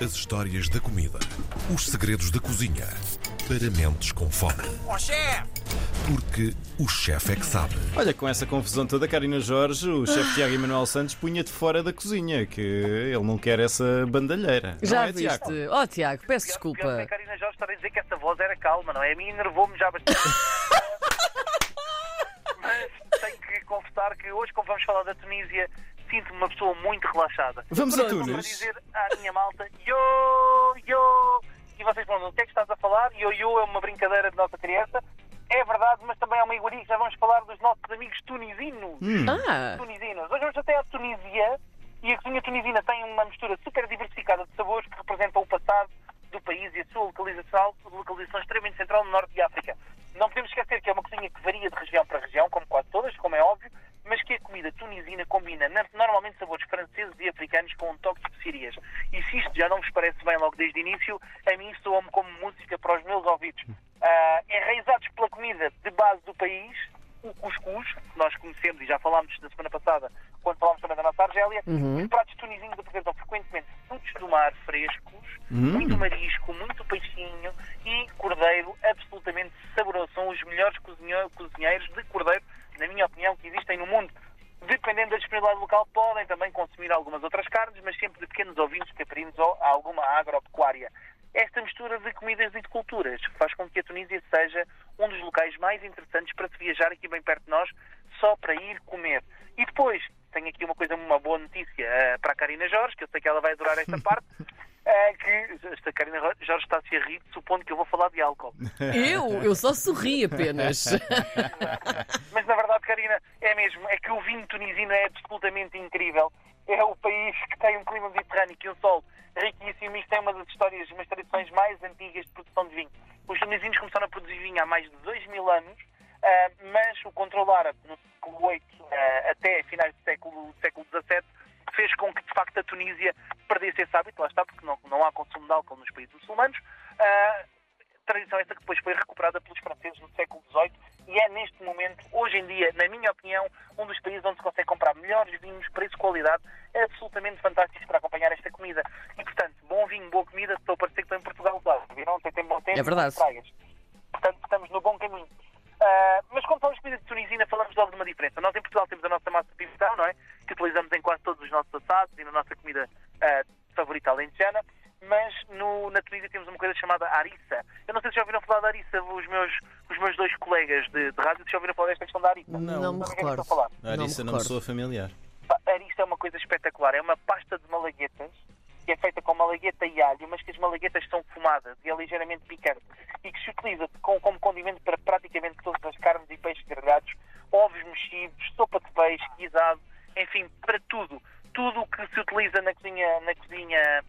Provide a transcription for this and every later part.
As histórias da comida. Os segredos da cozinha. Para mentes com fome. Ó chefe! Porque o chefe é que sabe. Olha, com essa confusão toda, Karina Jorge, o chefe Tiago Emanuel Santos punha-te fora da cozinha, que ele não quer essa bandalheira. Já não é, Tiago? viste? Oh, Tiago, peço Pior desculpa. que a Karina Jorge estava a dizer que essa voz era calma, não é? A mim enervou-me já bastante. Mas tenho que confessar que hoje, como vamos falar da Tunísia, sinto-me uma pessoa muito relaxada. Vamos a Estou para Tunis. dizer à minha malta, yo, yo. E vocês perguntam, o que é que estás a falar? Yo, yo é uma brincadeira de nossa criança. É verdade, mas também é uma iguaria que já vamos falar dos nossos amigos tunisinos. Ah, tunisinos. Hoje vamos até à Tunísia e a cozinha tunisina tem uma mistura super diversificada de sabores que representam o passado do país e a sua localização, localização extremamente central no norte de África. Não podemos esquecer que é uma cozinha que varia de região para região, como quase todas, como é óbvio, mas que a comida tunisina combina na- normalmente sabores franceses e africanos com um toque de especiarias. E se isto já não vos parece bem logo desde o início, a mim soa-me como música para os meus ouvidos. Ah, enraizados pela comida de base do país, o cuscuz, que nós conhecemos e já falámos na semana passada, quando falámos também da nossa Argélia, os pratos tunisinos apresentam frequentemente frutos do mar frescos, muito marisco, muito peixinho e cordeiro absolutamente saboroso. São os melhores cozinhe- cozinheiros de cordeiro, na minha opinião, que existem no mundo. Dependendo da disponibilidade local, podem também consumir algumas outras carnes, mas sempre de pequenos ovinhos, caprinos ou alguma agropecuária. Esta mistura de comidas e de culturas faz com que a Tunísia seja um dos locais mais interessantes para se viajar aqui bem perto de nós, só para ir comer. E depois, tenho aqui uma coisa, uma boa notícia eh, para a Karina Jorge, que eu sei que ela vai adorar esta parte, eh, que esta Karina Jorge está-se a rir, supondo que eu vou falar de álcool. eu? Eu só sorri apenas. Mas na verdade, Karina, é mesmo, é que o vinho tunisino é absolutamente incrível. É o país que tem um clima mediterrâneo e um sol riquíssimo. Isto é uma das histórias, umas tradições mais antigas de produção de vinho. Os tunisinos começaram a produzir vinho há mais de 2 mil anos, ah, mas o controle árabe no século VIII ah, até finais do século, do século XVII fez com que, de facto, a Tunísia perdesse esse hábito. Lá está, porque não, não há consumo de álcool nos países muçulmanos. Ah, tradição essa que depois foi recuperada pelos franceses no século XVIII e é neste momento, hoje em dia, na minha opinião, um dos países onde se consegue comprar melhores vinhos, preço-qualidade, absolutamente fantásticos para acompanhar esta comida. E, portanto, bom vinho, boa comida, estou a parecer que estou em Portugal, claro. Viram? Tem, tem bom tempo, É verdade. Portanto, estamos no bom caminho. Ah, mas quando falamos de comida de tunisina, falamos logo de uma diferença. Nós em Portugal temos a nossa massa de pimentão, não é? Que utilizamos em quase todos os nossos assados e na nossa comida ah, favorita alentejana. Mas no, na Tunísia temos uma coisa chamada arissa. Eu não sei se já ouviram falar da arissa, os meus, os meus dois colegas de, de rádio, se já ouviram falar desta questão da arissa. Não me Sabem o que é recordo. a Arissa Não não me me soa familiar. A arissa é uma coisa espetacular. É uma pasta de malaguetas que é feita com malagueta e alho, mas que as malaguetas são fumadas e é ligeiramente picante e que se utiliza com- como condimento para praticamente todas as carnes e peixes grelhados, ovos mexidos, sopa de peixe, guisado, enfim, para tudo. Tudo o que se utiliza na cozinha, na cozinha,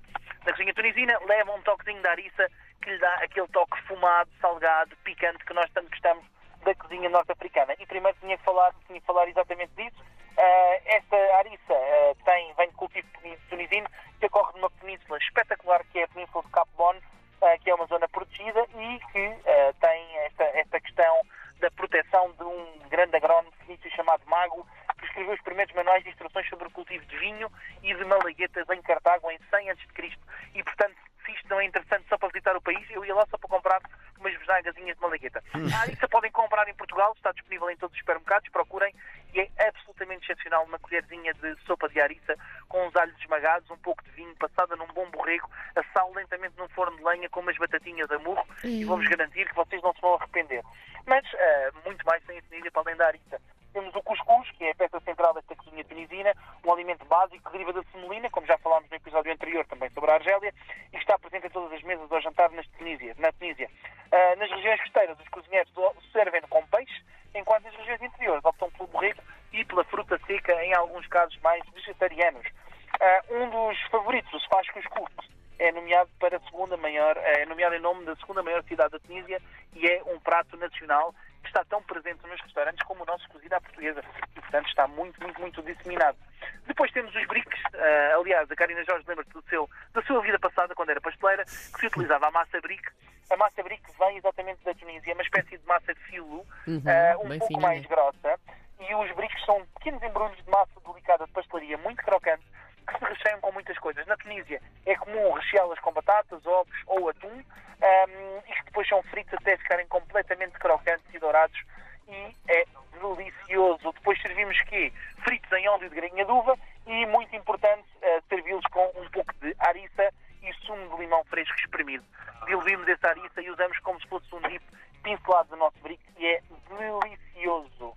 na cozinha tunisina leva um toquezinho de arissa que lhe dá aquele toque fumado, salgado, picante que nós tanto gostamos da cozinha norte-africana. E primeiro tinha que falar, tinha que falar exatamente disso. Ah, esta arissa ah, tem, vem cultivo tuni- tunisino que ocorre numa península espetacular que é a Península de Cap Bon, ah, que é uma zona protegida e que ah, tem esta, esta questão da proteção de um grande agrónomo fenício chamado Mago, que escreveu os primeiros manuais de instruções sobre o cultivo de vinho e de malaguetas em Cartago em 100 a.C. E, portanto, se isto não é interessante só para visitar o país, eu ia lá só para comprar umas besnagazinhas de malagueta. A Arissa podem comprar em Portugal, está disponível em todos os supermercados, procurem, e é absolutamente excepcional uma colherzinha de sopa de arissa com uns alhos esmagados, um pouco de vinho, passada num bom borrego, assado lentamente num forno de lenha com umas batatinhas a murro, e vou-vos garantir que vocês não se vão arrepender. Mas ah, muito mais sem a Tunísia para além da arissa. Temos o cuscuz, que é a peça central desta cozinha tunisina, um alimento básico que deriva da semolina, como já falámos no episódio anterior também sobre a Argélia, e está presente em todas as mesas ao jantar nas Tunísia, na Tunísia. Ah, nas regiões costeiras, os cozinheiros servem está tão presente nos restaurantes como o nosso cozido à portuguesa e, portanto, está muito, muito, muito disseminado. Depois temos os briques, ah, aliás, a Karina Jorge lembra-se do seu, da sua vida passada, quando era pasteleira, que se utilizava a massa brique. A massa brique vem exatamente da Tunísia, é uma espécie de massa de filo, ah, um bem pouco fininha. mais grossa, e os briques são pequenos embrulhos de massa delicada de pastelaria, muito crocante, que se recheiam com muitas coisas. Na Tunísia é comum recheá-las com batatas, ovos ou atum, um, e que depois são fritos até ficarem completamente crocantes e dourados e é delicioso. Depois servimos quê? Fritos em óleo de grainha de uva e, muito importante, uh, servi-los com um pouco de ariça e sumo de limão fresco espremido. Diluímos essa ariça e usamos como se fosse um dip pincelado do nosso brick e é delicioso.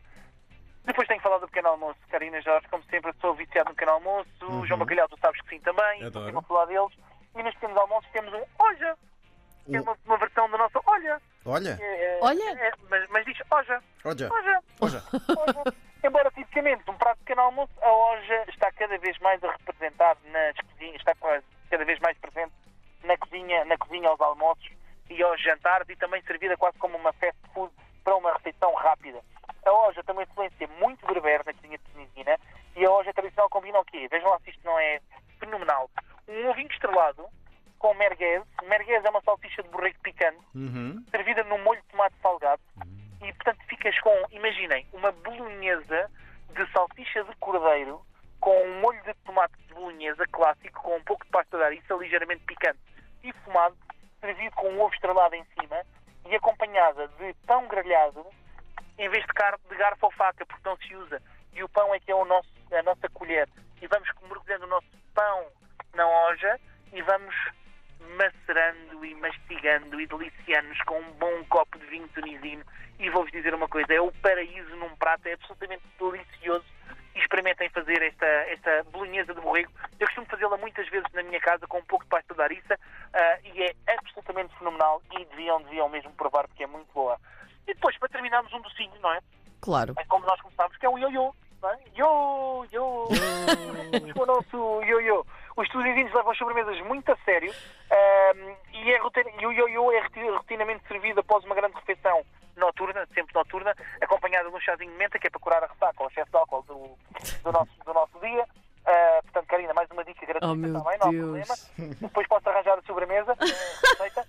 Depois tenho que falar do pequeno almoço. Karina Jorge, como sempre, sou viciado no pequeno almoço. Uhum. João Bacalhau, tu sabes que sim também. Adoro. A falar deles. E nos pequenos almoços temos um Oja. Que é Um- uma, uma versão do nosso Olha. Olha, É, Olha. é, mas, mas diz Oja. Oja. olha. Oja. Embora tipicamente um prato de pequeno almoço, a Oja está cada vez mais a representar nas cozinhas, está quase cada vez mais presente na cozinha, na cozinha aos almoços e aos jantares e também servida quase como uma fast food para uma refeição rápida. A Oja tem uma influência muito berber na cozinha tunisina e a Oja tradicional combina o quê? Vejam lá se isto não é fenomenal. Um ovinho estrelado com merguez. Merguez é uma salsicha de borrego picante Uhum. Ligeiramente picante e fumado, servido com um ovo estrelado em cima e acompanhada de pão grelhado em vez de, car de garfo ou faca, porque não se usa. E o pão é que é o nosso, a nossa colher. E vamos mergulhando o nosso pão na hoja e vamos macerando e mastigando e deliciando-nos com um bom copo de vinho tunisino. E vou-vos dizer uma coisa, é o paraíso num prato, é absolutamente delicioso. Experimentem fazer esta, esta bolonhesa de borrego. Eu costumo fazê-la muitas vezes na minha casa com um pouco de pasta de ariça ah, e é absolutamente fenomenal e deviam, deviam mesmo provar porque é muito boa. E depois, para terminarmos, um docinho, não é? Claro. É como nós começámos, que é o ioiô. Não é? Yo, o nosso ioiô. Os tunisins levam as sobremesas muito a sério ahm, e, é, e o ioiô é roti- rotinamente servido após uma grande refeição noturna, sempre noturna, acompanhada de um chazinho de menta, que é para curar a ressaca ou excesso de álcool do, do, nosso, do nosso dia. Ah, portanto, Karina, mais meu também, não há problema. Depois posso arranjar a sobremesa, receita.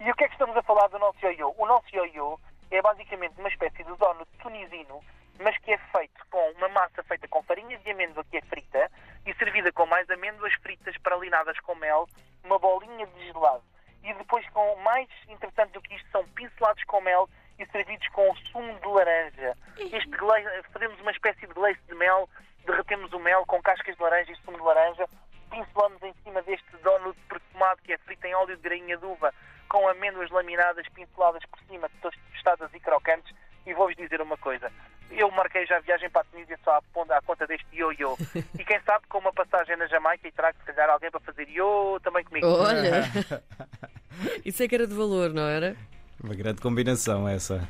E o que é que estamos a falar do nosso ioiô? O nosso ioiô é basicamente uma espécie de donut tunisino, mas que é feito com uma massa feita com farinha de amêndoa que é frita e servida com mais amêndoas fritas pralinadas com mel, uma bolinha de gelado. E depois, com mais interessante do que isto, são pincelados com mel e servidos com sumo de laranja. Este glaze, fazemos uma espécie de glace de mel, derretemos o mel com cascas de laranja e sumo de laranja, pincelamos em cima deste donut perfumado que é frito em óleo de grainha de uva, com amêndoas laminadas pinceladas por cima, tostadas e crocantes. E vou-vos dizer uma coisa. Eu marquei já a viagem para a Tunísia só à, ponta- à conta deste ioiô. E quem sabe com uma passagem na Jamaica e trago se calhar alguém para fazer ioiô também comigo. Olha. Isso é que era de valor, não era? Uma grande combinação essa.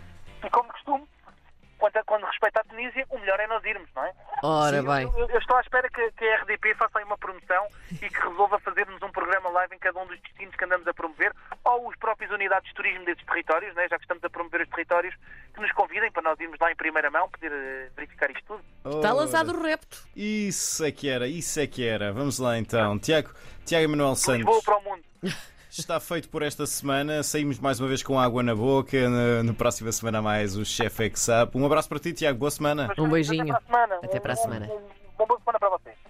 Nós irmos, não é? Ora Sim, bem. Eu, eu estou à espera que, que a RDP faça aí uma promoção e que resolva fazer-nos um programa live em cada um dos destinos que andamos a promover, ou os próprios unidades de turismo desses territórios, né, já que estamos a promover os territórios, que nos convidem para nós irmos lá em primeira mão, poder eh, verificar isto tudo. Está Ora, lançado o repto. Isso é que era, isso é que era. Vamos lá então. Tiago, Tiago Emanuel Lisboa Santos. para o mundo. Está feito por esta semana. Saímos mais uma vez com água na boca. Na, na próxima semana mais o chefe é sabe. Um abraço para ti, Tiago. Boa semana. Um beijinho. Até para a semana. Até para a Um- semana. Um, um, uma boa semana para vocês.